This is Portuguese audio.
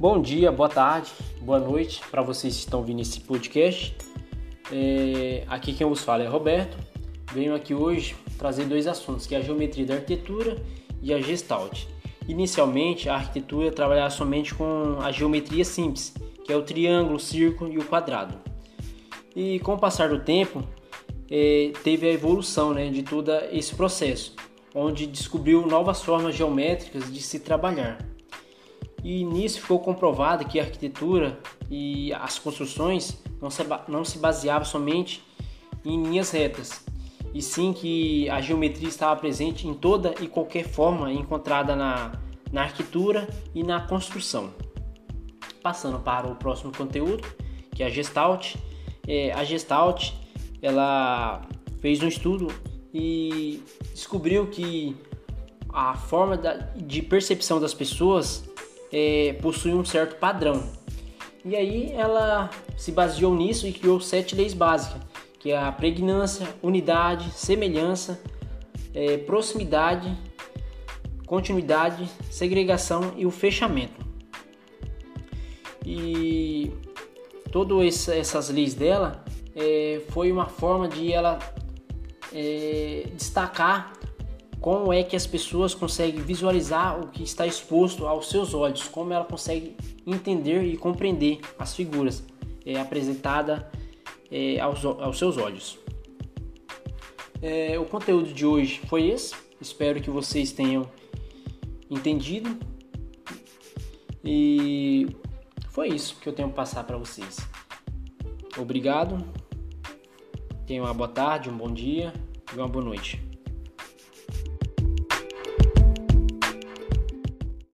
Bom dia, boa tarde, boa noite para vocês que estão vindo esse podcast. É, aqui quem vos fala é Roberto. Venho aqui hoje trazer dois assuntos, que é a geometria da arquitetura e a gestalt. Inicialmente, a arquitetura trabalhava somente com a geometria simples, que é o triângulo, o círculo e o quadrado. E com o passar do tempo, é, teve a evolução né, de todo esse processo, onde descobriu novas formas geométricas de se trabalhar. E nisso ficou comprovado que a arquitetura e as construções não se, não se baseavam somente em linhas retas, e sim que a geometria estava presente em toda e qualquer forma encontrada na, na arquitetura e na construção. Passando para o próximo conteúdo, que é a Gestalt. É, a Gestalt ela fez um estudo e descobriu que a forma de percepção das pessoas é, possui um certo padrão. E aí ela se baseou nisso e criou sete leis básicas, que é a pregnância, unidade, semelhança, é, proximidade, continuidade, segregação e o fechamento. E todas essas leis dela é, foi uma forma de ela é, destacar como é que as pessoas conseguem visualizar o que está exposto aos seus olhos, como ela consegue entender e compreender as figuras é, apresentadas é, aos, aos, seus olhos. É, o conteúdo de hoje foi esse. Espero que vocês tenham entendido. E foi isso que eu tenho que passar para vocês. Obrigado. Tenham uma boa tarde, um bom dia e uma boa noite.